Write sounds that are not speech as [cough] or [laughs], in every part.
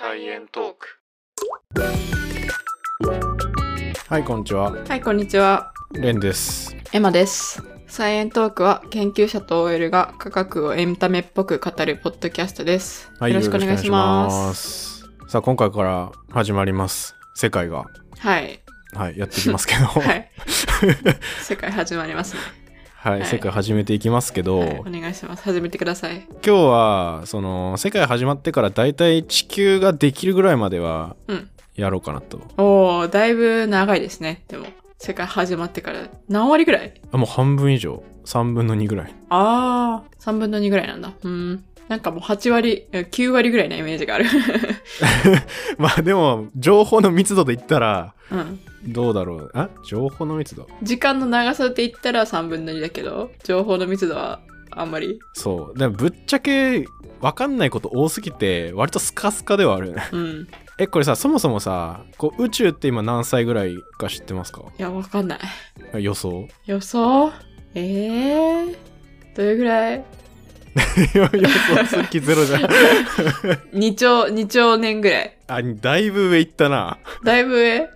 サイエントーク。はい、こんにちは。はい、こんにちは。レンです。エマです。サイエントークは研究者と OL が科学をエンタメっぽく語るポッドキャストです。はい、よろしくお願いします。す。さあ、今回から始まります。世界が、はい。はい、やっていきますけど、は [laughs] はい、い。[laughs] 世界始まりますね。い世界始めていきますけど、はい、お願いします。始めてください。今日は、その、世界始まってからだいたい地球ができるぐらいまではうん。やろうかなと。おー、だいぶ長いですね。でも、世界始まってから何割ぐらい？あ、もう半分以上。3分の2ぐらい。あー、3分の2ぐらいなんだ。うん。なんかもう8割、え9割ぐらいなイメージがある。[laughs] まあでも、情報の密度で言ったら、うん。どうだろう。あ？情報の密度？時間の長さで言ったら3分の2だけど、情報の密度はあんまり。そう。でもぶっちゃけ、わかんないこと多すぎて、割とスカスカではある。うん。[laughs] え、これさ、そもそもさ、こう宇宙って今何歳ぐらいか知ってますか？いや、わかんない。予想？予想？えー、どれぐらい？[laughs] 予想する気ゼロじゃん。[laughs] ?2 兆、2兆年ぐらい。あ、だいぶ上行ったな。だいぶ上？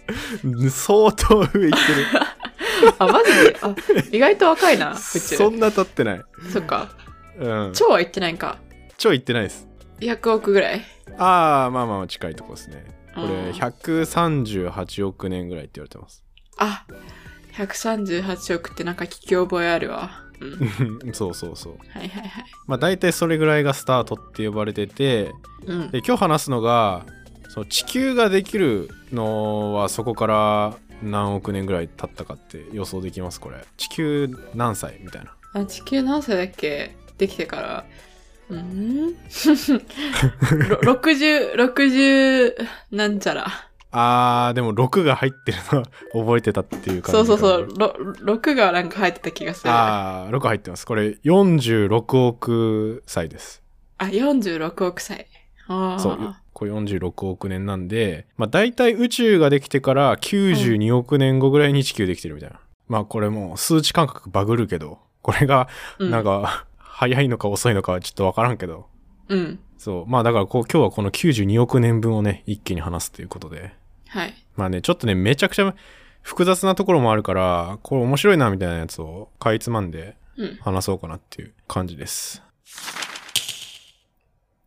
相当上行ってる。[laughs] あ、マジで？あ、意外と若いな。そんな経ってない。そっか。うん。超は言ってないんか。超行ってないです。100億ぐらい？ああ、まあまあ近いとこですね。これうん138億年ぐらいって言われてます。あ、138億ってなんか聞き覚えあるわ。うん。[laughs] そうそうそう。はいはいはい。まあ大体それぐらいがスタートって呼ばれてて、うん。で今日話すのが、その地球ができるのはそこから何億年ぐらい経ったかって予想できますこれ。地球何歳みたいな。あ、地球何歳だっけ？できてから。うーん [laughs] ろ ?60、[laughs] 60なんちゃら。あー、でも6が入ってるのは [laughs] 覚えてたっていう感じそうそうそう。ろ6がなんか入ってた気がする。ああー、6入ってます。これ46億歳です。46億歳。ああ。そう。これ46億年なんで、まあ大体宇宙ができてから92億年後ぐらいに地球できてるみたいな。まあこれもう数値感覚バグるけど、これがうんなんか、[laughs] 早いのか遅いのかはちょっとわからんけど。うん。そう。まあだからこう今日はこの92億年分をね、一気に話すということで。はい。まあね、ちょっとね、めちゃくちゃ複雑なところもあるから、これ面白いなみたいなやつをかいつまんでうん。話そうかなっていう感じです。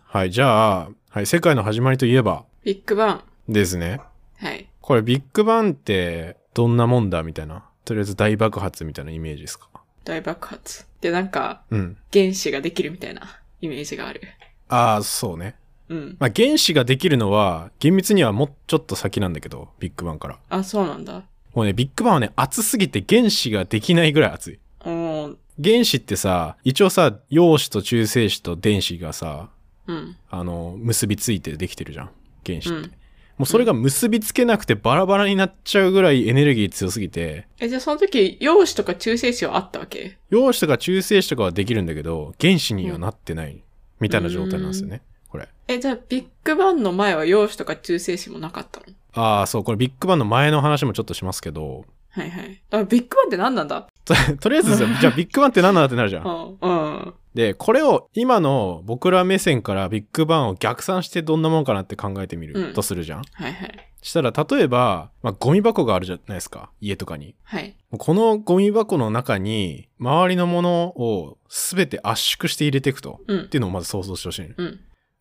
はい、じゃあ、はい、世界の始まりといえばビッグバン。ですね。はい。これビッグバンってどんなもんだみたいな。とりあえず大爆発みたいなイメージですか？大爆発。で、なんか、うん。原子ができるみたいなイメージがある。ああ、そうね。うん。まあ原子ができるのは厳密にはもうちょっと先なんだけど、ビッグバンから。あ、そうなんだ。もうね、ビッグバンはね、熱すぎて原子ができないぐらい熱い。おー。原子ってさ、一応さ、陽子と中性子と電子がさ、うん。あの、結びついてできてるじゃん。原子って。うん。もうそれが結びつけなくてバラバラになっちゃうぐらいエネルギー強すぎて、え、じゃあその時、陽子とか中性子はあったわけ？陽子とか中性子とかはできるんだけど、原子にはなってない、みたいな状態なんですよね。これ。え、じゃあビッグバンの前は陽子とか中性子もなかったの？ああ、そう、これビッグバンの前の話もちょっとしますけど、はいはい。あ、ビッグバンって何なんだ？と [laughs] とりあえずですよじゃあビッグバンって何なんだってなるじゃ。うんん。うん。で、これを今の僕ら目線からビッグバンを逆算してどんなもんかなって考えてみるうんとするじゃん。はいはい。したら、例えば、まあ、ゴミ箱があるじゃないですか。家とかに。はい。このゴミ箱の中に、周りのものを全て圧縮して入れていくと。うんっ。ていうのをまず想像してほしいの。うん。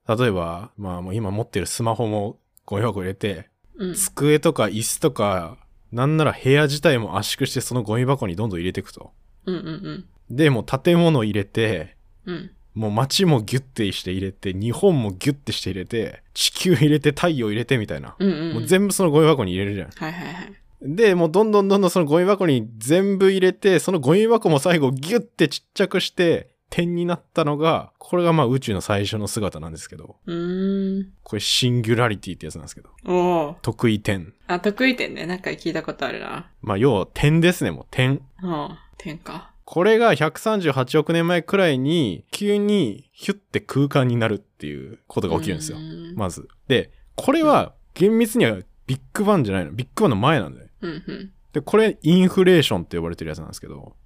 例えば、まあもう今持ってるスマホもゴミ箱入れて、うん。机とか椅子とか、なんなら部屋自体も圧縮してそのゴミ箱にどんどん入れていくと。うんうんで、もう建物入れて、うん。うん。もう街もギュッてして入れて、日本もギュッてして入れて、地球入れて、太陽入れてみたいな。うんうん。もう全部そのゴミ箱に入れるじゃん。はいはいはい。で、もうどんどんどんどんそのゴミ箱に全部入れて、そのゴミ箱も最後ギュッてちっちゃくして、点になったのが、これがまあ宇宙の最初の姿なんですけど、うーん。これシンギュラリティってやつなんですけど、おー。得意点。あ、得意点ね。なんか聞いたことあるな。まあ要は点ですね、もう点。うん。点か。これが138億年前くらいに、急にヒュッて空間になるっていうことが起きるんですよまず。で、これは厳密にはビッグバンじゃないの。ビッグバンの前なんだよ。うんうん。で、これインフレーションって呼ばれてるやつなんですけど。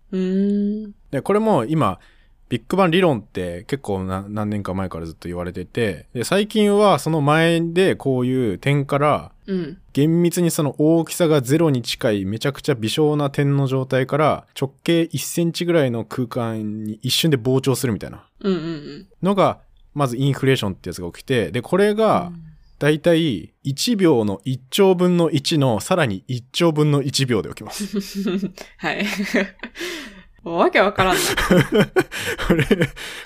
で、これも今、ビッグバン理論って結構な何年か前からずっと言われてて、で、最近はその前でこういう点から、うん。厳密にその大きさがゼロに近いめちゃくちゃ微小な点の状態から直径1センチぐらいの空間に一瞬で膨張するみたいな。のが、まずインフレーションってやつが起きて、で、これが、だいたい1秒の1兆分の1のさらに1兆分の1秒で起きます。[laughs] はい。わけわからんな。[laughs]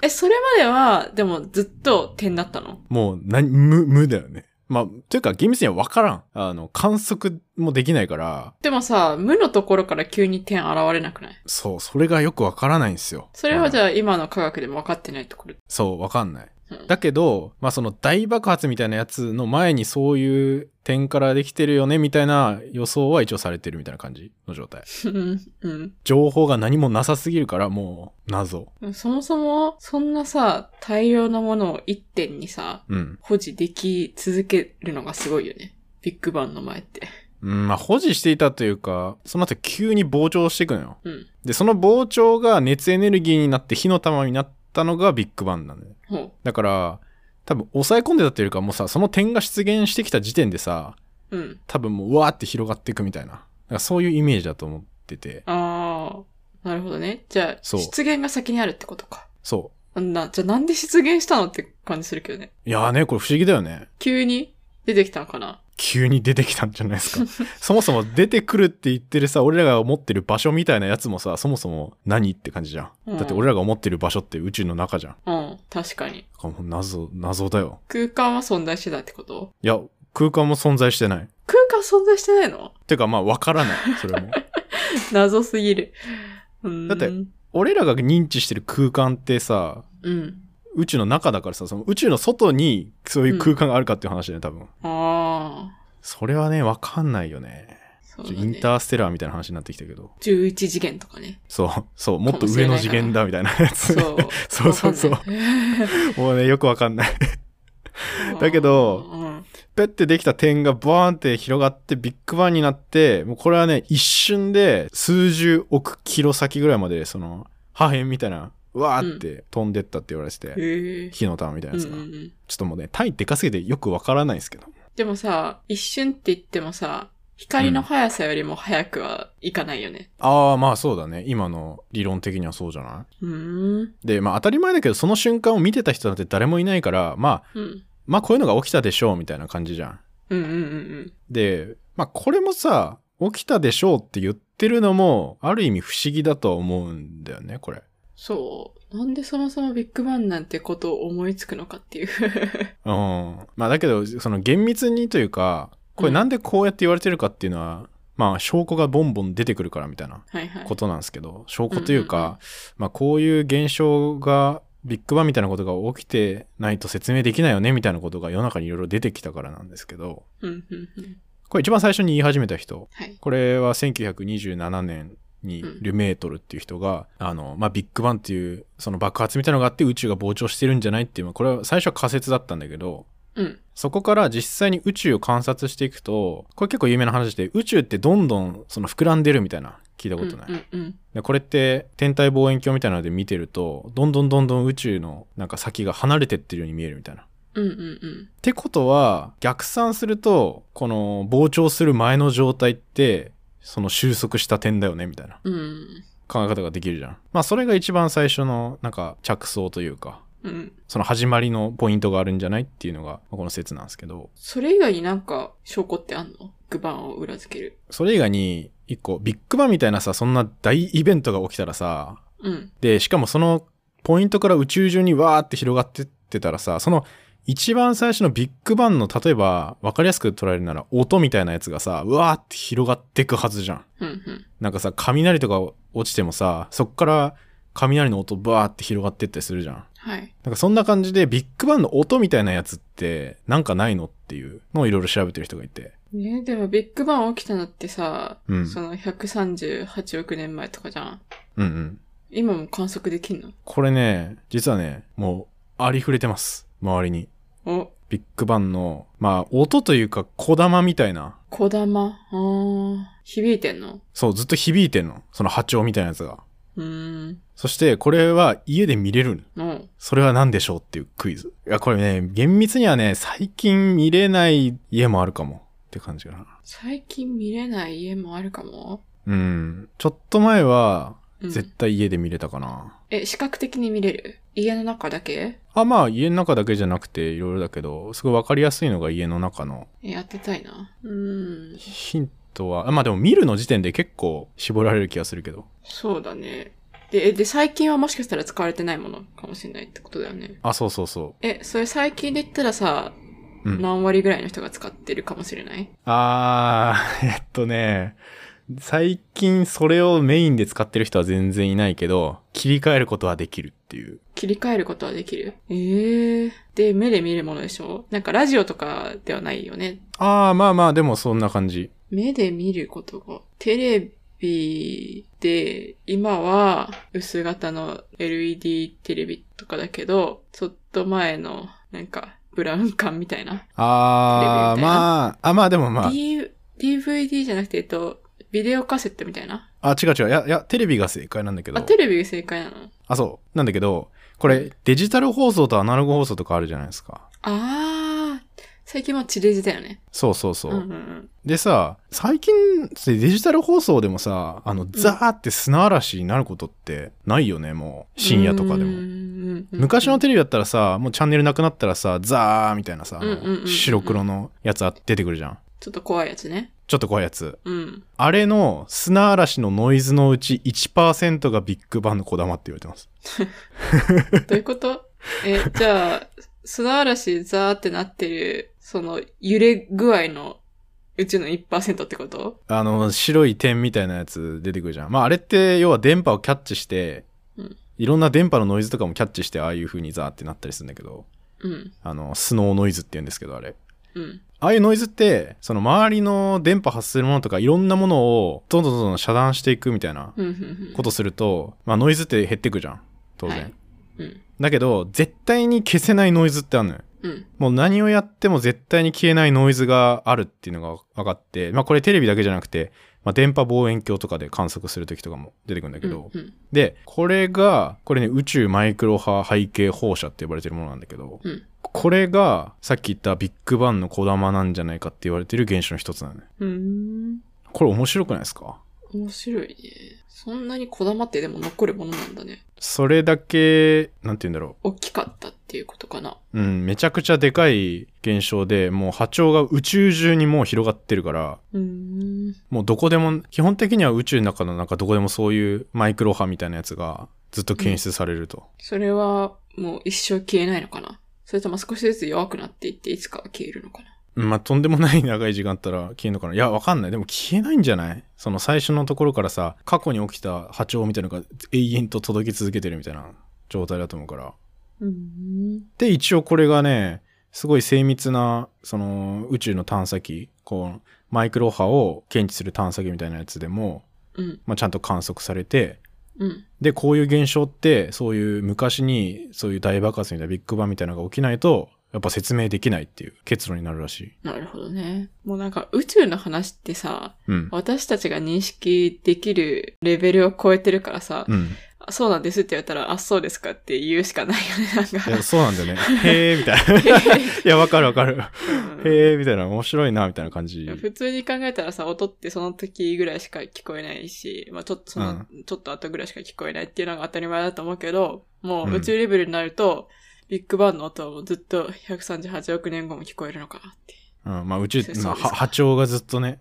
え、それまでは、でもずっと点だったの？もう、何、無、無だよね。まあ、というか厳密には分からん。あの、観測もできないから、でもさ、無のところから急に点現れなくない？そう、それがよく分からないんですよ。それはじゃゃあ今の科学でも分かってないところ？そう、分かんない。うんだけど、まあその大爆発みたいなやつの前にそういう点からできてるよねみたいな予想は一応されてるみたいな感じの状態。うん。うん。情報が何もなさすぎるからもう謎。そもそも、そんなさ、大量のものを一点にさ、うん。保持でき続けるのがすごいよね。ビッグバンの前って。うん、まあ保持していたというか、その後急に膨張していくのよ。うん。で、その膨張が熱エネルギーになって火の玉になったのがビッグバンなんだよ。ほう。だから、多分抑え込んでたというかもうさ、その点が出現してきた時点でさ、うん。多分もううわーって広がっていくみたいな。だからそういうイメージだと思ってて。あー、なるほどね。じゃあ、出現が先にあるってことか。そな、じゃあなんで出現したのって感じするけどね。う。いやーね、これ不思議だよね。急に出てきたのかな急に出てきたんじゃないですか。[laughs] そもそも出てくるって言ってるさ、俺らが思ってる場所みたいなやつもさ、そもそも何って感じじゃん。うんだって俺らが思ってる場所って宇宙の中じゃん。うん、確かに。だからもう謎、謎だよ。空間は存在してたってこと？いや、空間も存在してない。空間存在してないの？てかまあわからない。[laughs] それも。謎すぎる。だって俺らが認知してる空間ってさ、うん。宇宙の中だからさ、その宇宙の外にそういう空間があるかっていう話だよね、多分。ああ。それはね、わかんないよね。そうだねインターステラーみたいな話になってきたけど。11次元とかね。そう、そう、もっと上の次元だみたいなやつ。そう。[laughs] そうそうそうもうね、よくわかんない。[laughs] だけどうん、ペッてできた点がバーンって広がってビッグバンになって、もうこれはね、一瞬で数十億キロ先ぐらいまで、その、破片みたいな、うわーって飛んでったって言われてて。火の玉みたいなうんやつが。うんうんちょっともうね、単位でかすぎてよくわからないんですけど。でもさ、一瞬って言ってもさ、光の速さよりも速くはいかないよね。ああ、まあそうだね。今の理論的にはそうじゃなうーん。いで、まあ当たり前だけど、その瞬間を見てた人なんて誰もいないから、まあ、うん。まあこういうのが起きたでしょうみたいな感じじゃん。うんうんうんで、まあこれもさ、起きたでしょうって言ってるのも、ある意味不思議だと思うんだよね、これ。そう。なんでそもそもビッグバンなんてことを思いつくのかっていう。[laughs] うん。まあだけど、その厳密にというか、これなんでこうやって言われてるかっていうのは、まあ証拠がボンボン出てくるからみたいなはいはい。ことなんですけど、証拠というか、うんうんうんまあこういう現象が、ビッグバンみたいなことが起きてないと説明できないよねみたいなことが世の中にいろいろ出てきたからなんですけど、うんうんうん。これ一番最初に言い始めた人、はい。これは1927年にうんルメートルっていう人が、あの、まあ、ビッグバンっていうその爆発みたいなのがあって宇宙が膨張してるんじゃないっていう、まあこれは最初は仮説だったんだけど、うん。そこから実際に宇宙を観察していくと、これ結構有名な話で、宇宙ってどんどんその膨らんでるみたいな聞いたことない。うんうんうん。でこれって天体望遠鏡みたいなので見てると、どんどんどんどん宇宙のなんか先が離れてってるように見えるみたいな。っうんうんうん。てことは、逆算すると、この膨張する前の状態って、その収束した点だよねみたいなうん。考え方ができるじゃん。まあそれが一番最初のなんか着想というか、うん。その始まりのポイントがあるんじゃないっていうのがまあこの説なんですけど、それ以外になんか証拠ってあんの？グバンを裏付ける。それ以外に一個ビッグバンみたいなさ、そんな大イベントが起きたらさ、うん。で、しかもそのポイントから宇宙中にわーって広がってってたらさ、その一番最初のビッグバンの例えば分かりやすく捉えるなら音みたいなやつがさ、うわーって広がってくはずじゃん。うんうん。なんかさ、雷とか落ちてもさ、そっから雷の音バーって広がってったりするじゃん。はい。なんかそんな感じでビッグバンの音みたいなやつってなんかないのっていうのをいろいろ調べてる人がいて。ねでもビッグバン起きたのってさ、うんその138億年前とかじゃん。うんうん。今も観測できんの？これね、実はね、もうありふれてます。周りに。お、ビッグバンの、まあ音というか小玉みたいな。小玉？あー響いてんの？そう、ずっと響いてんの。その波長みたいなやつが。うーん。そして、これは家で見れる。うん。それは何でしょうっていうクイズ。いや、これね、厳密にはね、最近見れない家もあるかもって感じかな。最近見れない家もあるかも？うん。ちょっと前は、うん、絶対家で見れたかな。え、視覚的に見れる？家の中だけ？あ、まあ、家の中だけじゃなくて、いろいろだけど、すごいわかりやすいのが家の中のえ、やってたいな。うーん。ヒントは、あまあでも見るの時点で結構絞られる気がするけど。そうだね。で、えで、最近はもしかしたら使われてないものかもしれないってことだよね。あ、そうそうそえ、それ最近で言ったらさ、う。うん。何割ぐらいの人が使ってるかもしれない？あー、[laughs] えっとね、最近それをメインで使ってる人は全然いないけど、切り替えることはできるっていう。切り替えることはできる？ええで、目で見るものでしょ？なんかラジオとかではないよね。あー、まあまあ、でもそんな感じ。目で見ることが。テレビで、今は薄型の LED テレビとかだけど、ちょっと前の、なんか、ブラウン管みたいな。あー、テレビみたいなまあ、あ、まあでもまあ、D、DVD じゃなくて、えっと、ビデオカセットみたいな？あ、違う違う。いや、いや、テレビが正解なんだけど。あ、テレビが正解なの？あ、そう。なんだけど、これ、デジタル放送とアナログ放送とかあるじゃないですか。あー、最近は地デジだよね。そうそうそう。うんうんうん。でさ、最近、デジタル放送でもさ、あの、ザーって砂嵐になることってないよね、もう。深夜とかでも。昔のテレビだったらさ、もうチャンネルなくなったらさ、ザーみたいなさ、あのうんうんうんうん白黒のやつあ出てくるじゃん。ちょっと怖いやつね。ちょっと怖いやつ。うん。あれの砂嵐のノイズのうち1%がビッグバンのこだまって言われてます。[laughs] どういうこと？え、じゃあ、砂嵐ザーってなってる、その揺れ具合のうちの1%ってこと？あの、白い点みたいなやつ出てくるじゃん。まあ、あれって、要は電波をキャッチして、うんいろんな電波のノイズとかもキャッチして、ああいう風にザーってなったりするんだけど、うん。あの、スノーノイズって言うんですけど、あれ。うん。ああいうノイズって、その周りの電波発するものとかいろんなものをどんどんどんどん遮断していくみたいなうん。うん。ことすると、まあノイズって減ってくじゃん。当然。はいうん。だけど、絶対に消せないノイズってあるのよ。うん。もう何をやっても絶対に消えないノイズがあるっていうのが分かって、まあこれテレビだけじゃなくて、まあ電波望遠鏡とかで観測するときとかも出てくるんだけど、うん。で、これが、これね、宇宙マイクロ波背景放射って呼ばれてるものなんだけど、うん。これがさっき言ったビッグバンの小玉なんじゃないかって言われてる現象の一つなのね。うん。これ面白くないですか？面白いね。そんなにこだまってでも残るものなんだね。それだけ、なんて言うんだろ大きかったっていうことかな。う。うん、めちゃくちゃでかい現象で、もう波長が宇宙中にもう広がってるから、うん。もうどこでも、基本的には宇宙の中の中どこでもそういうマイクロ波みたいなやつがずっと検出されると。それはもう一生消えないのかな？それとも少しずつ弱くなっていっていつかは消えるのかな？うんまあ、とんでもない長い時間あったら消えるのかな？いや、わかんない。でも消えないんじゃない？その最初のところからさ、過去に起きた波長みたいなのが永遠と届き続けてるみたいな状態だと思うから。うん。で、一応これがね、すごい精密な、その宇宙の探査機、こう、マイクロ波を検知する探査機みたいなやつでも、うん。まあ、ちゃんと観測されて、うん。で、こういう現象って、そういう昔に、そういう大爆発みたいなビッグバンみたいなのが起きないと、やっぱ説明できないっていう結論になるらしい。なるほどね。もうなんか宇宙の話ってさ、うん。私たちが認識できるレベルを超えてるからさ、うん。あそうなんですって言われたら、あ、そうですかって言うしかないよね、なんか。いや、そうなんだよね。[laughs] へーみたいな。[laughs] いや、わかるわかる。うんへーみたいな、面白いな、みたいな感じ。普通に考えたらさ、音ってその時ぐらいしか聞こえないし、まあちょっとその、ちょっと後ぐらいしか聞こえないっていうのが当たり前だと思うけど、もう宇宙レベルになると、ビッグバンの音はもうずっと138億年後も聞こえるのかなって。うん、まあ宇宙、まあは波長がずっとね、うん。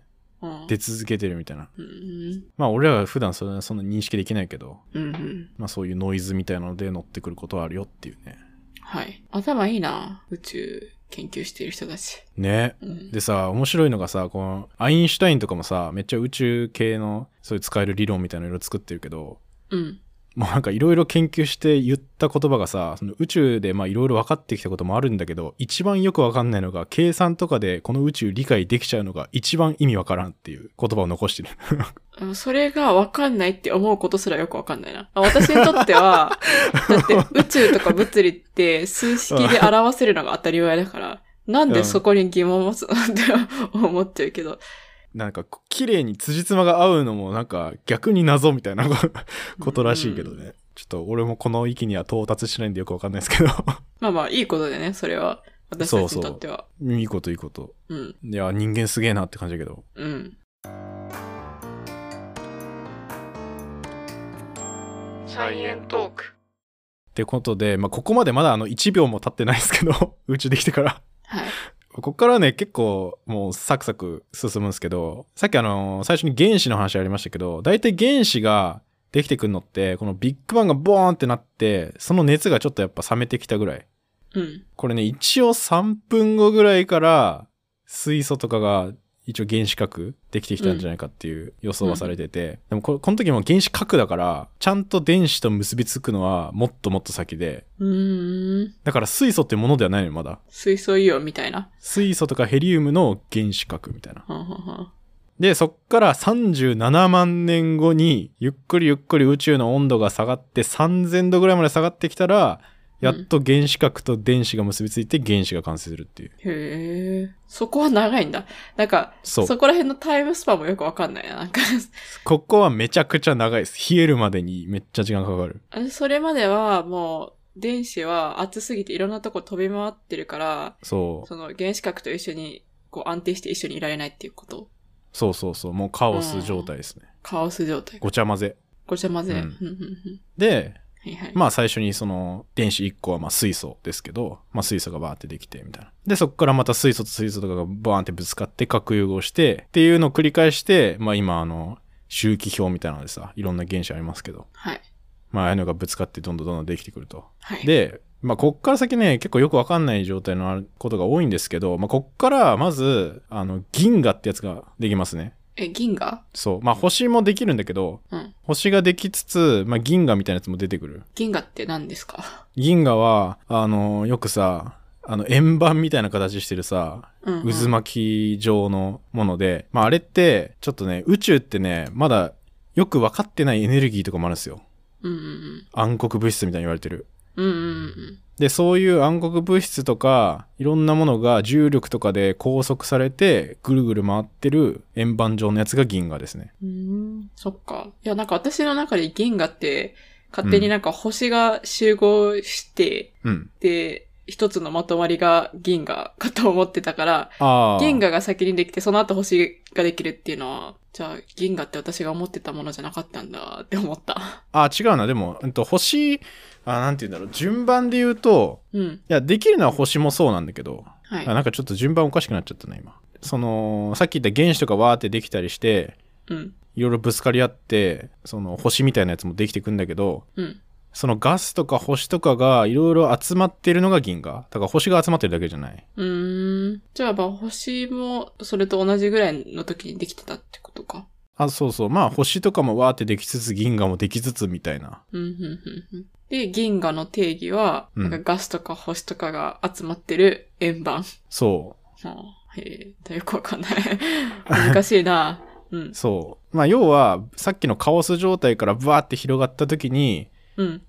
出続けてるみたいな。うん。まあ俺らは普段そんなそんな認識できないけど、うんうん。まあそういうノイズみたいなので乗ってくることはあるよっていうね。はい。頭いいな。宇宙研究している人たち。ね。うん。でさ、面白いのがさ、この、アインシュタインとかもさ、めっちゃ宇宙系の、そういう使える理論みたいなのいろいろ作ってるけど、うん。もうなんかいろいろ研究して言った言葉がさ、その宇宙でまあいろいろ分かってきたこともあるんだけど、一番よく分かんないのが、計算とかでこの宇宙理解できちゃうのが一番意味わからんっていう言葉を残してる。[laughs] うんそれがわかんないって思うことすらよくわかんないな。あ私にとっては、[laughs] だって宇宙とか物理って数式で表せるのが当たり前だから、なんでそこに疑問を持つのって思っちゃうけど、なんか綺麗に辻褄が合うのもなんか逆に謎みたいなことらしいけどね。ちょっと俺もこの域には到達しないんでよくわかんないですけど。まあまあ、いいことでね、それは。私たちにとっては。いいこといいこと。うん。いや、人間すげえなって感じだけど。うん。サイエントーク。ってことで、まあ、ここまでまだあの1秒も経ってないですけど、[laughs] 宇宙できてから。はい。ここからね、結構もうサクサク進むんですけど、さっきあの、最初に原子の話ありましたけど、大体原子ができてくるのって、このビッグバンがボーンってなって、その熱がちょっとやっぱ冷めてきたぐらい。うん。これね、一応3分後ぐらいから水素とかが一応原子核できてきたんじゃないかっていう予想はされてて、でもここの時も原子核だから、ちゃんと電子と結びつくのはもっともっと先で。だから水素ってものではないのよ、まだ。水素イオンみたいな。水素とかヘリウムの原子核みたいな。はんはんはんで、そっから37万年後に、ゆっくりゆっくり宇宙の温度が下がって3000度ぐらいまで下がってきたら、やっと原子核と電子が結びついて原子が完成するっていう。へえ。そこは長いんだ。なんか、そこら辺のタイムスパンもよくわかんないな。なんか [laughs] ここはめちゃくちゃ長いです。冷えるまでにめっちゃ時間かかる。それまではもう、電子は熱すぎていろんなとこ飛び回ってるから、そう。その原子核と一緒にこう安定して一緒にいられないっていうこと。そうそうそう。もうカオス状態ですね。カオス状態。ごちゃ混ぜ。ごちゃ混ぜ。ううんんうんうんで、はいはい。まあ最初にその電子1個はまあ水素ですけど、まあ水素がバーってできてみたいな。で、そこからまた水素と水素とかがバーンってぶつかって核融合してっていうのを繰り返して、まあ今あの周期表みたいなのでさ、いろんな原子ありますけど、はい。まあああいうのがぶつかってどんどんどんどんできてくると。はい。で、まあこっから先ね、結構よくわかんない状態のことが多いんですけど、まあこっからまず、あの銀河ってやつができますね。え、銀河？そう。まあ星もできるんだけど、うん。星ができつつ、まあ銀河みたいなやつも出てくる。銀河って何ですか？銀河は、あの、よくさ、あの、円盤みたいな形してるさ、うん、うん。渦巻き状のもので、まあ、あれって、ちょっとね、宇宙ってね、まだよく分かってないエネルギーとかもあるんですよ。うんうん暗黒物質みたいに言われてる。うん。うんうんうん。で、そういう暗黒物質とか、いろんなものが重力とかで拘束されて、ぐるぐる回ってる円盤状のやつが銀河ですね。うーん、そっか。いや、なんか私の中で銀河って、勝手になんか星が集合して、うん。で、一つのまとまりが銀河かと思ってたから。銀河が先にできて、その後星ができるっていうのは、じゃあ銀河って私が思ってたものじゃなかったんだって思った。あ、違うな。でも、うんと、星、あ、なんて言うんだろう。順番で言うと、うん。いや、できるのは星もそうなんだけど、はい。あなんかちょっと順番おかしくなっちゃったね、今。その、さっき言った原子とかわーってできたりして、うん。いろいろぶつかり合って、その星みたいなやつもできてくんだけど、うん。そのガスとか星とかがいろいろ集まってるのが銀河。だから星が集まってるだけじゃない。うーん。じゃあ、まあ、星も、それと同じぐらいの時にできてたってことか。あ、そうそう。まあ星とかもわーってできつつ銀河もできつつみたいな。うん、うん、うんうん。で、銀河の定義は、うんなんかガスとか星とかが集まってる円盤。そはあ、へえ、よくわかんない。[laughs] 難しいな。うんう。。そう。まあ要は、さっきのカオス状態からブワーって広がった時に、うん。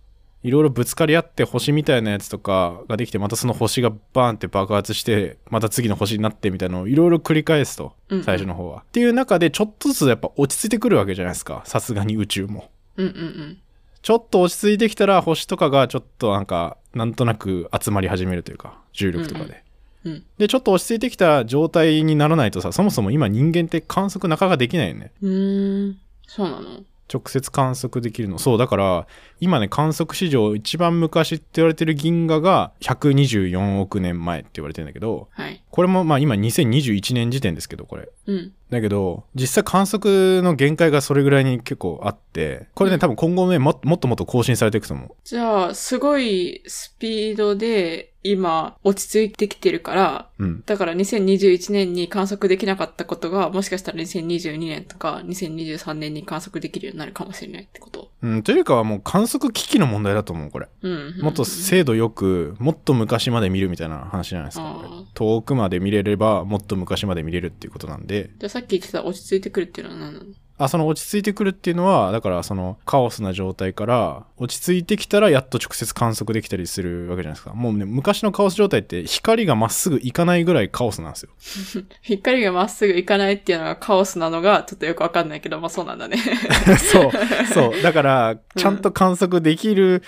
いろいろぶつかり合って星みたいなやつとかができて、またその星がバーンって爆発して、また次の星になってみたいなのをいろいろ繰り返すとうん。最初の方は。っていう中でちょっとずつやっぱ落ち着いてくるわけじゃないですか。さすがに宇宙も。うんうんうん。ちょっと落ち着いてきたら星とかがちょっとなんか、なんとなく集まり始めるというか、重力とかで。うん。で、ちょっと落ち着いてきた状態にならないとさ、そもそも今人間って観測なかなかできないよね。うーん。そうなの？直接観測できるの。そう、だから、今ね、観測史上一番昔って言われてる銀河が124億年前って言われてるんだけど、はい。これもまあ今2021年時点ですけど、これ。うん。だけど、実際観測の限界がそれぐらいに結構あって、これね、多分今後ね、ももっともっと更新されていくと思う。じゃあ、すごいスピードで今落ち着いてきてるから、うん。だから2021年に観測できなかったことが、もしかしたら2022年とか2023年に観測できるようになるかもしれないってこと。うん、というかはもう観測機器の問題だと思う、これ。うん。もっと精度よく、もっと昔まで見るみたいな話じゃないですか。遠くまで見れれば、もっと昔まで見れるっていうことなんで、じゃあさっき言ってた落ち着いてくるっていうのは何なの？あその落ち着いてくるっていうのはだからそのカオスな状態から落ち着いてきたらやっと直接観測できたりするわけじゃないですかもうね昔のカオス状態って光がまっすぐ行かないぐらいカオスなんですよ [laughs] 光がまっすぐ行かないっていうのがカオスなのがちょっとよくわかんないけど、まあそうなんだね。[laughs] そうそうだからちゃんと観測できる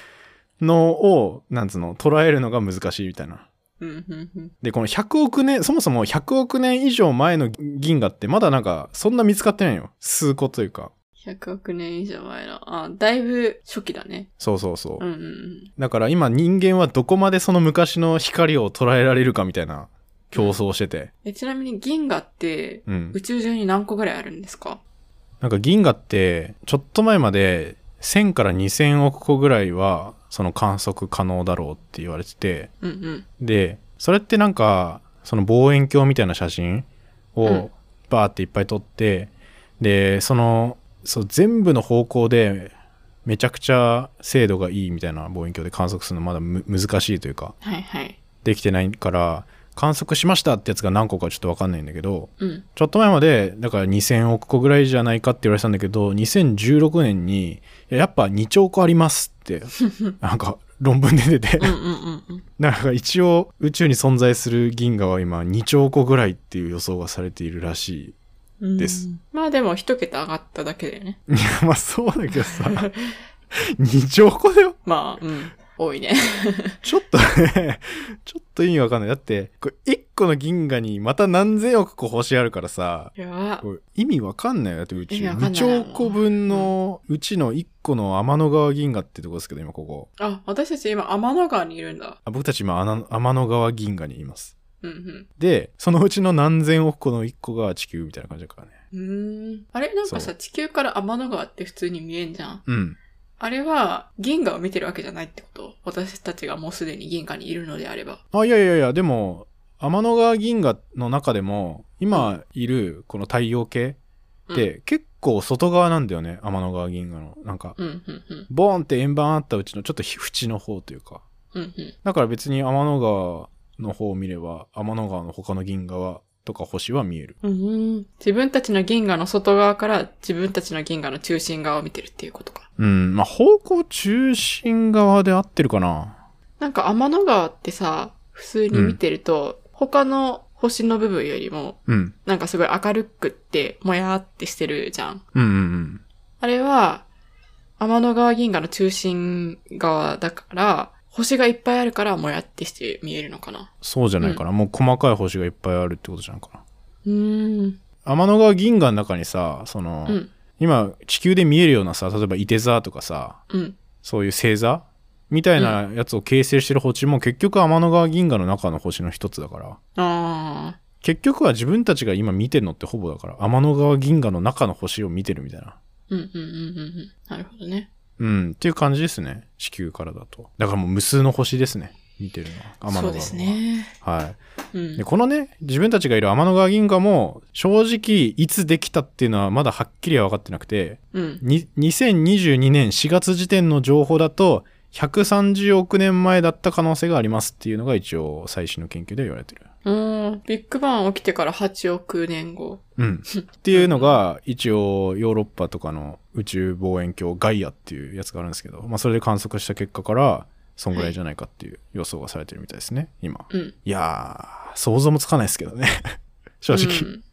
のを、なんつうの捉えるのが難しいみたいなうん、うん、うん。でこの100億年そもそも100億年以上前の銀河ってまだなんかそんな見つかってないよ数個というか100億年以上前の。あ、だいぶ初期だね。そうそうそう、うん、うんうん。だから今人間はどこまでその昔の光を捉えられるかみたいな競争をしてて。え、ちなみに銀河ってうん。宇宙中に何個ぐらいあるんですか？なんか銀河ってちょっと前まで1000から2000億個ぐらいはその観測可能だろうって言われてて。うんうん。で、それってなんかその望遠鏡みたいな写真うんをバーっていっぱい撮って、で、その、そう全部の方向でめちゃくちゃ精度がいいみたいな望遠鏡で観測するのまだむ難しいというかはいはい。できてないから観測しましたってやつが何個かちょっと分かんないんだけどうん。ちょっと前までだから2000億個ぐらいじゃないかって言われてたんだけど2016年にいややっぱ2兆個ありますって [laughs] なんか論文で出てうん。なんか一応宇宙に存在する銀河は今2兆個ぐらいっていう予想がされているらしうんです。まあでも一桁上がっただけだよね。い。いやまあそうだけどさ2兆個だよ [laughs] まあ、うん。多いね。[laughs] ちょっとね、[laughs] ちょっと意味わかんない。だって、これ1個の銀河にまた何千億個星あるからさ、意味わかんないよ。だって宇宙。2意味わかんない兆個分のうちの1個の天の川銀河ってとこですけど、今ここ。あ、私たち今天の川にいるんだ。あ僕たち今天の川銀河にいます。うんで、そのうちの何千億個の1個が地球みたいな感じだからね。うん。あれ？なんかそさ、地球から天の川って普通に見えんじゃん？うん。あれは銀河を見てるわけじゃないってこと？私たちがもうすでに銀河にいるのであれば。あ、いやいやいや、でも、天の川銀河の中でも、今いるこの太陽系って結構外側なんだよね、天の川銀河の。なんか、うん、うん、うん。ボーンって円盤あったうちのちょっと縁の方というか。うん、うん。だから別に天の川の方を見れば、天の川の他の銀河は、とか星は見える。うーん。自分たちの銀河の外側から自分たちの銀河の中心側を見てるっていうことか。うん、まあ方向中心側で合ってるかな。なんか天の川ってさ、普通に見てると、他の星の部分よりも、うん。なんかすごい明るくって、もやーってしてるじゃん。うんうんうん。あれは、天の川銀河の中心側だから、星がいっぱいあるからもやってして見えるのかな。そうじゃないかな。もう細かい星がいっぱいあるってことじゃないかな。うーん。天の川銀河の中にさ、その、うん。今地球で見えるようなさ例えばいて座とかさうん。そういう星座みたいなやつを形成してる星も結局天の川銀河の中の星の一つだからああ。結局は自分たちが今見てるのってほぼだから天の川銀河の中の星を見てるみたいなうんうんうんうんうん。なるほどね。うんっていう感じですね地球からだとだからもう無数の星ですね見てるのは天の川はそうですね。はいうんで。このね自分たちがいる天の川銀河も正直いつできたっていうのはまだはっきりは分かってなくてうん。に2022年4月時点の情報だと130億年前だった可能性がありますっていうのが一応最新の研究で言われてる。うーん。ビッグバン起きてから8億年後。うん。っていうのが一応ヨーロッパとかの宇宙望遠鏡ガイアっていうやつがあるんですけど、まあそれで観測した結果からそんぐらいじゃないかっていう予想がされてるみたいですね、今。うん。いやー、想像もつかないですけどね。[laughs] 正直。うん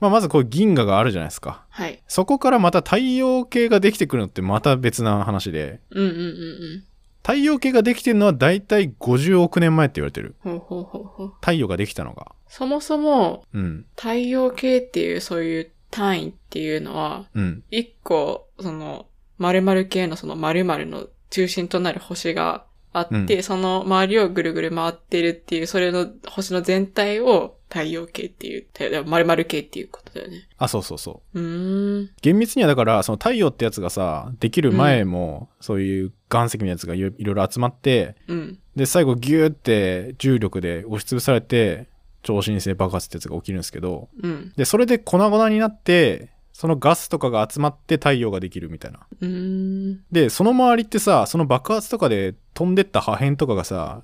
まあまずこう銀河があるじゃないですか。はい。そこからまた太陽系ができてくるのってまた別な話で、うんうんうんうん。太陽系ができてるのは大体50億年前って言われてる。ほうほうほうほう。太陽ができたのが。そもそも、うん。太陽系っていうそういう単位っていうのは、うん。一個、その、〇〇系のその〇〇の中心となる星があって、うその周りをぐるぐる回ってるっていう、それの星の全体を太陽系っていう、太〇〇系っていうことだよね。あ、そうそうそう。うーん。厳密にはだから、その太陽ってやつがさ、できる前も、そういう岩石のやつがいろいろ集まって、うん。で、最後ギューって重力で押しつぶされて、超新星爆発ってやつが起きるんですけど、うん。で、それで粉々になって、そのガスとかが集まって太陽ができるみたいな。うーん。で、その周りってさ、その爆発とかで飛んでった破片とかがさ、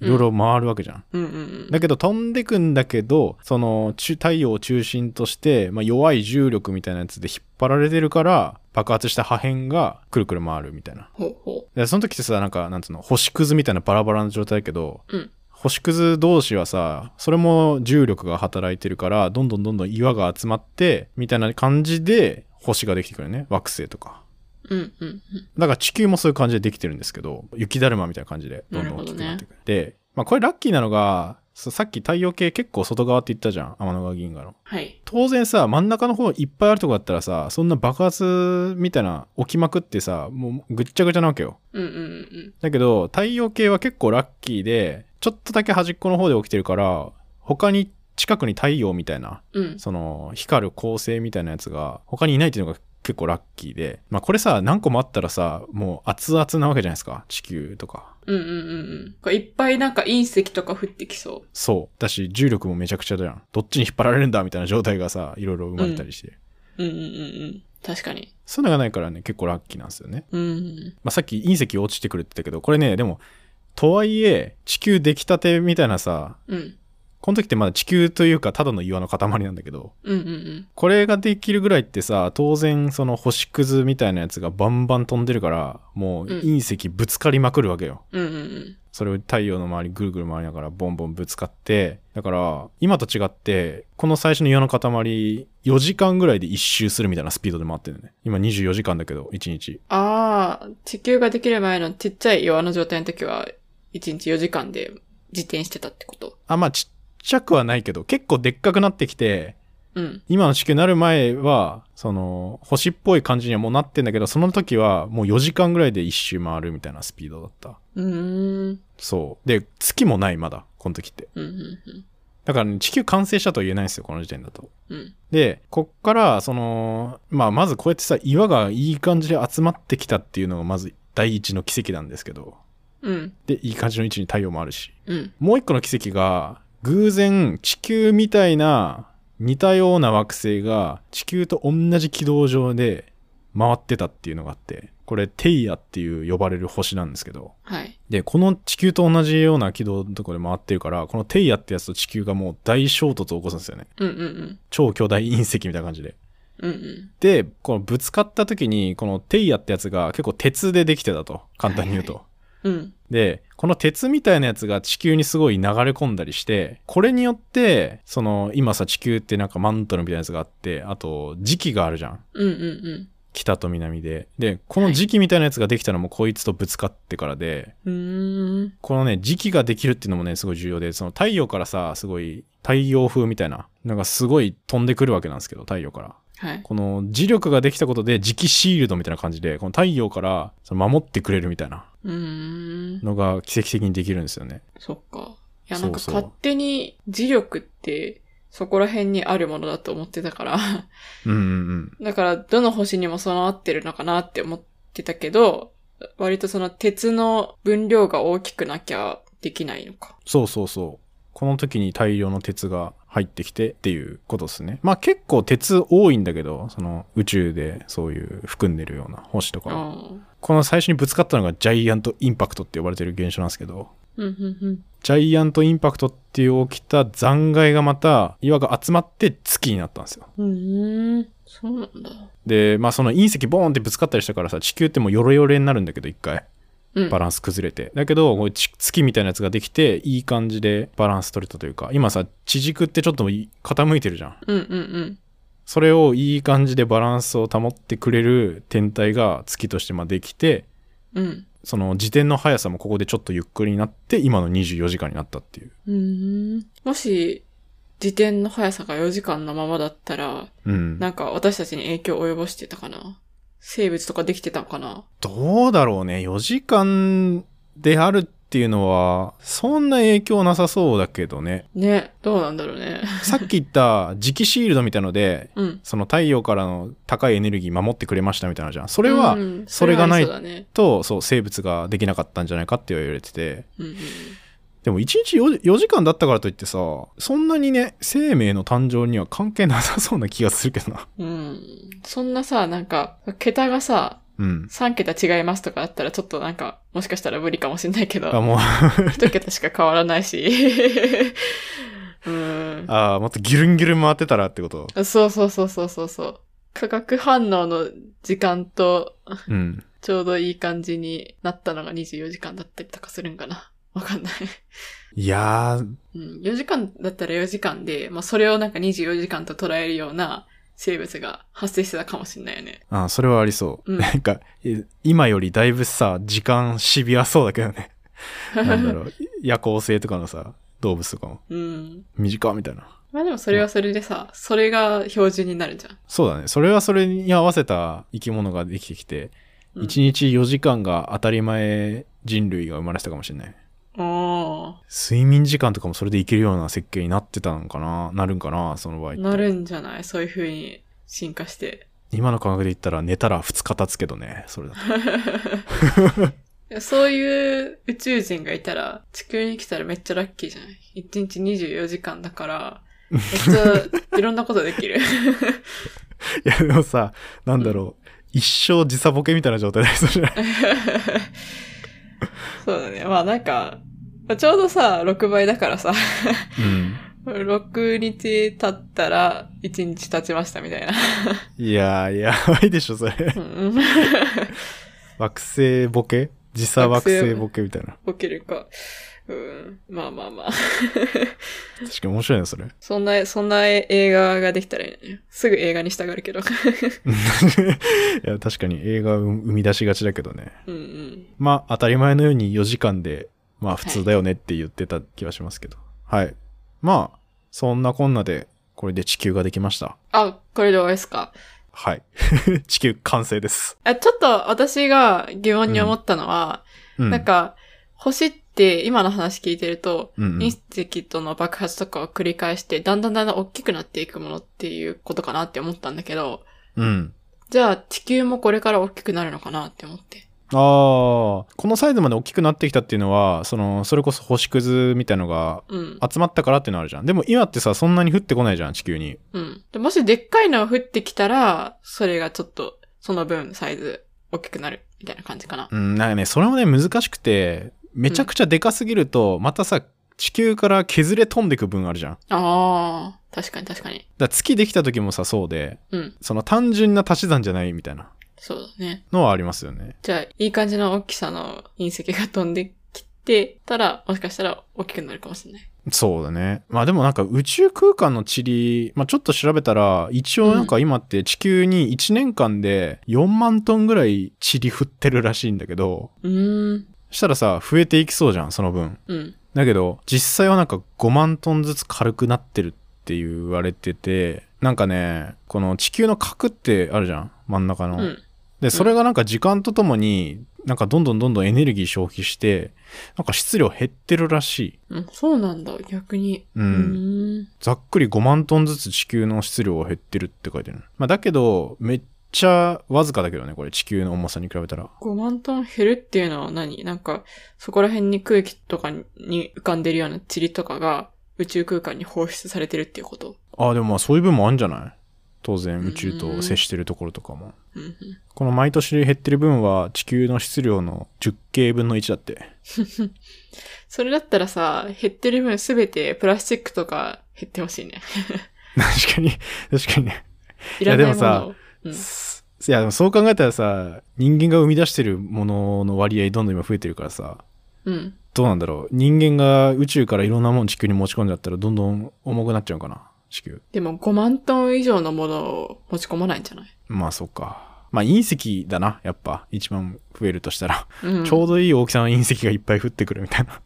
いろいろ回るわけじゃん。うんうんうん。だけど飛んでくんだけど、その中太陽を中心として、まあ、弱い重力みたいなやつで引っ張られてるから、爆発した破片がくるくる回るみたいな。ほうほでその時ってさ、なんか、なんつうの、星屑みたいなバラバラな状態だけど、う。うん。星屑同士はさ、それも重力が働いてるから、どんどんどんどん岩が集まって、みたいな感じで星ができてくるね。惑星とか。うんうんうん。だから地球もそういう感じでできてるんですけど、雪だるまみたいな感じでどんどん大きくなってくる。で、まあこれラッキーなのが、さっき太陽系結構外側って言ったじゃん。天の川銀河の。はい。当然さ、真ん中の方いっぱいあるとこだったらさ、そんな爆発みたいな起きまくってさ、もうぐっちゃぐちゃなわけよ。うんうんうんだけど、太陽系は結構ラッキーで、ちょっとだけ端っこの方で起きてるから、他に近くに太陽みたいな、うん。うん。その光る恒星みたいなやつが他にいないっていうのが結構ラッキーで、まあこれさ、何個もあったらさ、もう熱々なわけじゃないですか、地球とか。うんうんうんうん。これいっぱいなんか隕石とか降ってきそそう。だし、重力もめちゃくちゃじゃん。どっちに引っ張られるんだみたいな状態がさ、いろいろ生まれたりして。う。うんうんうんうん。確かに。そういうのがないからね、結構ラッキーなんですよね。うん。まあ、さっき隕石落ちてくるって言ったけど、これね、でも、とはいえ、地球出来たてみたいなさ、うん。この時ってまだ地球というか、ただの岩の塊なんだけど、うんうんうん。これができるぐらいってさ、当然その星屑みたいなやつがバンバン飛んでるから、もううん隕石ぶつかりまくるわけよ。うんうんうん。それを太陽の周りぐるぐる回りながらボンボンぶつかって、だから今と違って、この最初の岩の塊4時間ぐらいで一周するみたいなスピードで回ってるね。今24時間だけど、1日。ああ、地球ができる前のちっちゃい岩の状態の時は、1日4時間で自転してたってこと？あ、まあちっちゃくはないけど、結構でっかくなってきて、うん。今の地球になる前は、その、星っぽい感じにはもうなってんだけど、その時はもう4時間ぐらいで一周回るみたいなスピードだった。うーん。そう。で、月もない、まだ、この時って。うんうんだから、ね、地球完成したとは言えないんですよ、この時点だと。うん。うん。で、こっから、その、まあ、まずこうやってさ、岩がいい感じで集まってきたっていうのが、まず第一の奇跡なんですけど、うん。で、いい感じの位置に太陽もあるし。うん。もう一個の奇跡が、偶然、地球みたいな、似たような惑星が、地球と同じ軌道上で回ってたっていうのがあって、これ、テイヤっていう呼ばれる星なんですけど、はい。で、この地球と同じような軌道のところで回ってるから、このテイヤってやつと地球がもう大衝突を起こすんですよね。うんうんうん。超巨大隕石みたいな感じで。うんうん。で、このぶつかった時に、このテイヤってやつが結構鉄でできてたと。簡単に言うと。はいうん。で、この鉄みたいなやつが地球にすごい流れ込んだりして、これによって、その、今さ地球ってなんかマントルみたいなやつがあって、あと、時期があるじゃん。うんうんうん。北と南で。で、この時期みたいなやつができたのもこいつとぶつかってからで、うーん。このね、時期ができるっていうのもね、すごい重要で、その太陽からさ、すごい太陽風みたいな、なんかすごい飛んでくるわけなんですけど、太陽から。はい。この磁力ができたことで磁気シールドみたいな感じで、この太陽から守ってくれるみたいな。のが奇跡的にできるんですよね。そっか。いや、なんか勝手に磁力ってそこら辺にあるものだと思ってたから、うんうんうん。だからどの星にも備わってるのかなって思ってたけど、割とその鉄の分量が大きくなきゃできないのか。そうそうそう。この時に大量の鉄が入ってきてっていうことですね。まあ結構鉄多いんだけど、その宇宙でそういう含んでるような星とか。この最初にぶつかったのがジャイアントインパクトって呼ばれてる現象なんですけど、うん、うん、うん。ジャイアントインパクトっていう起きた残骸がまた岩が集まって月になったんですよ。うーん。そうなんだ。で、まあその隕石ボーンってぶつかったりしたからさ、地球ってもうヨロヨロになるんだけど一回。うん。バランス崩れて。だけど、こうち月みたいなやつができて、いい感じでバランス取れたというか、今さ、地軸ってちょっとい傾いてるじゃん。うん、うん、うん。それをいい感じでバランスを保ってくれる天体が月としてまあできて、うん。その自転の速さもここでちょっとゆっくりになって、今の24時間になったっていう。う。もし、自転の速さが4時間のままだったら、うん。なんか私たちに影響を及ぼしてたかな生物とかできてたのかな？どうだろうね。4時間であるっていうのは、そんな影響なさそうだけどね。ね、どうなんだろうね。[laughs] さっき言った磁気シールドみたいので、うん。その太陽からの高いエネルギー守ってくれましたみたいなのじゃん。それは、うんそれがない。と、そう、生物ができなかったんじゃないかって言われてて。うんうんでも1日 4, 4時間だったからといってさ、そんなにね、生命の誕生には関係なさそうな気がするけどな。うん。うん。そんなさ、なんか、桁がさ、うん。3桁違いますとかだったらちょっとなんか、もしかしたら無理かもしれないけあ、ど、もう、1桁しか変わらないし。[laughs] うん。ああ、もっとギュルンギュルン回ってたらってこと？そうそうそうそうそうそう。化学反応の時間とうん。ちょうどいい感じになったのが24時間だったりとかするんかな。わかんない。いやー、うん、4時間だったら4時間で、まあそれをなんか24時間と捉えるような生物が発生してたかもしれないよね。あそれはありそう。うんなんか、え今よりだいぶさ、時間シビアそうだけどね。[laughs] なんだろう、夜行性とかのさ、動物とかも。うん。短みたいな。まあでもそれはそれでさ、それが標準になるじゃん。そうだね。それはそれに合わせた生き物ができてきて、うん1日4時間が当たり前人類が生まれてたかもしれない。お睡眠時間とかもそれでいけるような設計になってたのかな？なるんかな？その場合なるんじゃない？そういう風に進化して。今の感覚で言ったら寝たら2日経つけどね。それだと。[laughs] そういう宇宙人がいたら、地球に来たらめっちゃラッキーじゃない ?1 日24時間だから、めっちゃいろんなことできる。[laughs] いや、でもさ、なんだろう。一生時差ボケみたいな状態で [laughs] そうだね。まあなんか、ちょうどさ、6倍だからさ、うん。6日経ったら1日経ちましたみたいな。いやー、やばいでしょ、それ。うん惑星ボケ？時差惑星ボケみたいな。起きるか。うん。まあまあまあ。確かに面白いね、それ。そんな、そんな映画ができたらいいね。すぐ映画にしたがるけど。[laughs] いや、確かに映画を生み出しがちだけどね。うんうん。まあ、当たり前のように4時間で、まあ普通だよねって言ってた気はしますけど。はい。まあ、そんなこんなで、これで地球ができました。あ、これで終わりですか？はい。[laughs] 地球完成です。あちょっと私が疑問に思ったのは、うん。なんか、星って今の話聞いてると、うんうん隕石との爆発とかを繰り返して、だんだんだんだん大きくなっていくものっていうことかなって思ったんだけど、うん。じゃあ地球もこれから大きくなるのかなって思って。ああ、このサイズまで大きくなってきたっていうのは、その、それこそ星屑みたいのがうん。集まったからっていうのあるじゃん。でも今ってさ、そんなに降ってこないじゃん、地球に。うん。でもしでっかいのが降ってきたら、それがちょっと、その分サイズ大きくなるみたいな感じかな。うん、なんかね、それもね、難しくて、めちゃくちゃでかすぎると、またさ、地球から削れ飛んでく分あるじゃん。だかああ、確かに確かに。ら月できた時もさ、そうで、うん。その単純な足し算じゃないみたいなそうだね。のはありますよね。じゃあ、いい感じの大きさの隕石が飛んできてたら、もしかしたら大きくなるかもしれない。そうだね。まあでもなんか宇宙空間の塵、まあちょっと調べたら、一応なんか今って地球に1年間で4万トンぐらい塵降ってるらしいんだけど、うーん。したらさ、増えていきそうじゃん、その分。うん。だけど、実際はなんか5万トンずつ軽くなってるって言われてて、なんかね、この地球の核ってあるじゃん、真ん中の。うん。で、それがなんか時間とともに、なんかどんどんどんどんエネルギー消費して、なんか質量減ってるらしい。うん、そうなんだ、逆に。う。うんん。ざっくり5万トンずつ地球の質量が減ってるって書いてる。まあだけど、めっちゃわずかだけどね、これ地球の重さに比べたら。5万トン減るっていうのは何？なんか、そこら辺に空気とかに浮かんでるような塵とかが宇宙空間に放出されてるっていうこと？ああ、でもまあそういう分もあるんじゃない？当然宇宙うんと接してるところとかも。うんうん。この毎年減ってる分は地球の質量の10京分の1だって。[laughs] それだったらさ、減ってる分すべてプラスチックとか減ってほしいね。[laughs] 確かに、確かに [laughs] ね。いやでもさいや、でもそう考えたらさ、人間が生み出してるものの割合どんどん今増えてるからさ、うん。どうなんだろう。人間が宇宙からいろんなもの地球に持ち込んじゃったらどんどん重くなっちゃうかな、地球。でも5万トン以上のものを持ち込まないんじゃない？まあそっか。まあ隕石だな、やっぱ。一番増えるとしたら。うん。ちょうどいい大きさの隕石がいっぱい降ってくるみたいな。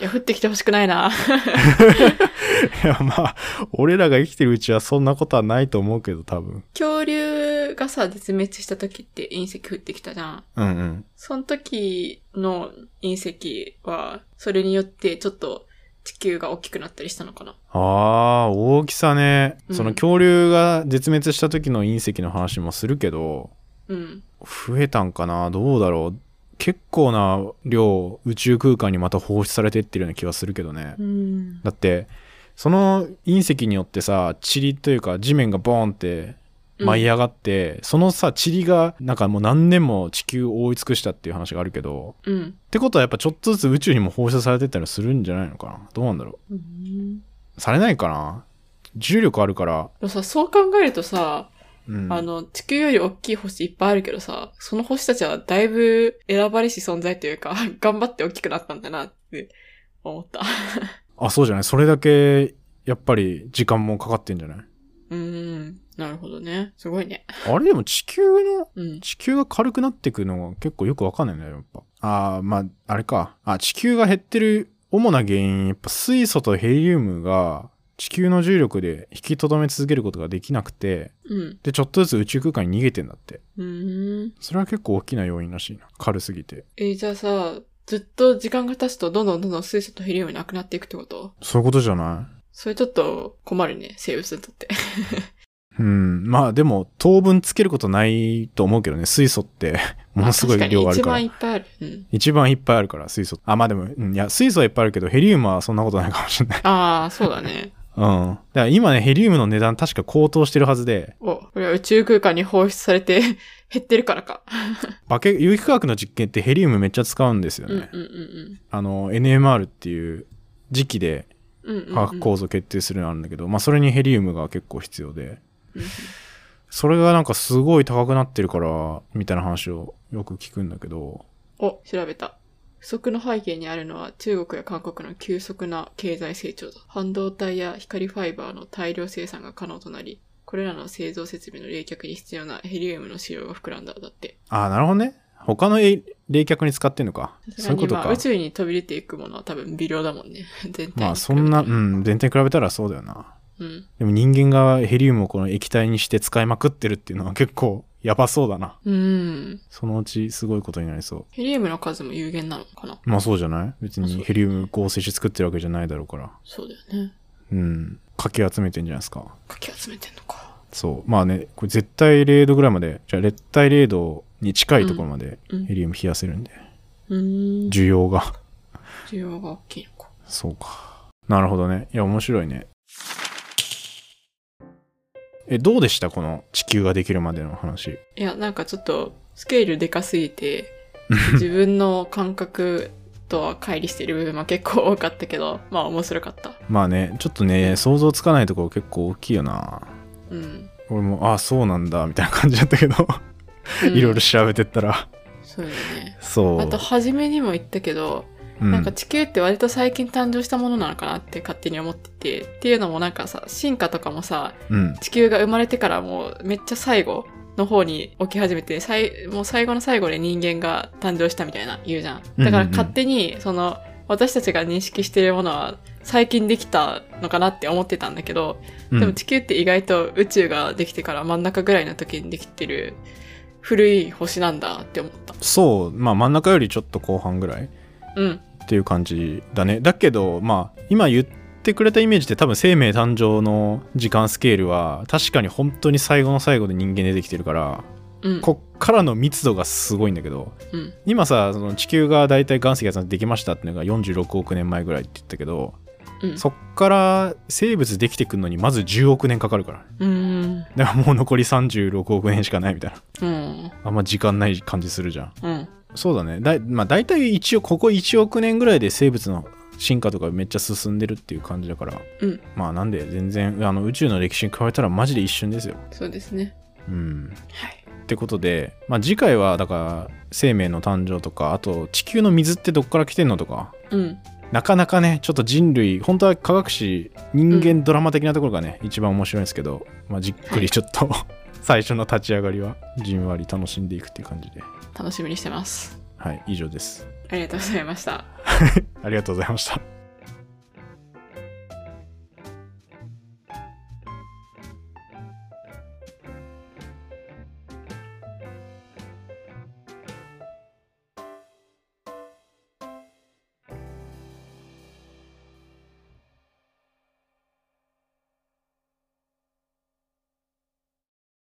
いや、降ってきてほしくないな。[laughs] いや、まあ、俺らが生きてるうちはそんなことはないと思うけど、多分。恐竜がさ、絶滅した時って隕石降ってきたじゃん。うんうん。その時の隕石は、それによってちょっと地球が大きくなったりしたのかな。ああ、大きさね。うんその恐竜が絶滅した時の隕石の話もするけど、うん。増えたんかな？どうだろう？結構な量宇宙空間にまた放出されてってるような気がするけどね。うん。だって、その隕石によってさ、塵というか地面がボーンって舞い上がって、そのさ塵がなんかもう何年も地球を覆い尽くしたっていう話があるけどうん。ってことはやっぱちょっとずつ宇宙にも放射されてったりするんじゃないのかな？どうなんだろう？ん。うされないかな？重力あるから、でもさ、そう考えるとさ、うん、あの、地球より大きい星いっぱいあるけどさ、その星たちはだいぶ選ばれし存在というか、[laughs] 頑張って大きくなったんだなって思った。[laughs] あそうじゃない？それだけやっぱり時間もかかってんじゃない？うーん。なるほどね。すごいね。あれでも地球のうん。地球が軽くなってくのが結構よくわかんないんだよ、やっぱ。ああ、まあ、あれか。あ、地球が減ってる主な原因、やっぱ水素とヘリウムが地球の重力で引き留め続けることができなくて、うん。で、ちょっとずつ宇宙空間に逃げてんだって。うーん。それは結構大きな要因らしいな。軽すぎて。えーじゃあさ、ずっと時間が経つとどんどんどんどん水素とヘリウムなくなっていくってこと？そういうことじゃなそれちょっと困るね、生物にとって。いうん。まあでも、当分つけることないと思うけどね。水素って、[laughs] ものすごい量があるから。一番いっぱいある。うん。一番いっぱいあるから、水素。あ、まあでも、うんいや、水素はいっぱいあるけど、ヘリウムはそんなことないかもしれない。[laughs] ああ、そうだね。うん。だから今ね、ヘリウムの値段確か高騰してるはずで、お、これは宇宙空間に放出されて [laughs] 減ってるからか。化け有機化学の実験ってヘリウムめっちゃ使うんですよね。うんうんうんあの、NMR っていう時期で化学構造決定するのあるんだけど、まあそれにヘリウムが結構必要で、それがなんかすごい高くなってるから、みたいな話をよく聞くんだけど、お、調べた。不足の背景にあるのは中国や韓国の急速な経済成長だ。半導体や光ファイバーの大量生産が可能となり、これらの製造設備の冷却に必要なヘリウムの使用が膨らんだ。だって。ああ、なるほどね。他のえ冷却に使ってんのか。そういうことか。宇宙に飛び出ていくものは多分微量だもんね。[laughs] 全体まあそんな、うん、全体に比べたらそうだよな。うん。でも人間がヘリウムをこの液体にして使いまくってるっていうのは結構やばそうだな。うん。そのうちすごいことになりそう。ヘリウムの数も有限なのかなまあそうじゃない？別にヘリウム合成して作ってるわけじゃないだろうから。そうだよね。うん。かき集めてんじゃないですか。かき集めてんのか。そう。まあね、これ絶対0度ぐらいまで、じゃあ熱帯0度に近いところまでうんヘリウム冷やせるんで、うーん。需要が。需要が大きいのか。そうか。なるほどね。いや、面白いね。え、どうでした？この地球ができるまでの話。いや、なんかちょっと、スケールでかすぎて、[laughs] 自分の感覚とは乖離してる部分も結構多かったけど、まあ面白かった。まあね、ちょっとね、想像つかないところ結構大きいよな。うん。俺も、ああ、そうなんだ、みたいな感じだったけど、うん [laughs] いろいろ調べてったら、そうだね。そう。あと、初めにも言ったけど、うん、なんか地球って割と最近誕生したものなのかなって勝手に思ってて、っていうのもなんかさ、進化とかもさ、うん。地球が生まれてからもうめっちゃ最後の方に起き始めて、最もう最後の最後で人間が誕生したみたいな言うじゃん。だから勝手に、その、私たちが認識しているものは最近できたのかなって思ってたんだけど、うんでも地球って意外と宇宙ができてから真ん中ぐらいの時にできてる古い星なんだって思った。そう、まあ真ん中よりちょっと後半ぐらいうん。っていう感じだね。だけど、まあ、今言ってくれたイメージって多分生命誕生の時間スケールは確かに本当に最後の最後で人間出てきてるから、うん。こっからの密度がすごいんだけど、うん。今さ、その地球が大体岩石ができましたっていうのが46億年前ぐらいって言ったけど、うん。そっから生物できてくるのにまず10億年かかるから。だからもう残り36億年しかないみたいな。うん。あんま時間ない感じするじゃん。うん。そうだね。だいまあ大体一応ここ1億年ぐらいで生物の進化とかめっちゃ進んでるっていう感じだから。うん。まあなんで全然あの宇宙の歴史に比べたらマジで一瞬ですよ。そうですね。うん。はい。ってことで、まあ次回はだから生命の誕生とか、あと地球の水ってどっから来てんのとか、うん。なかなかね、ちょっと人類、本当は科学史、人間ドラマ的なところがね、一番面白いんですけど、まあじっくりちょっと、最初の立ち上がりはじんわり楽しんでいくっていう感じで。楽しみにしてます。はい、以上です。ありがとうございました。[laughs] ありがとうございました。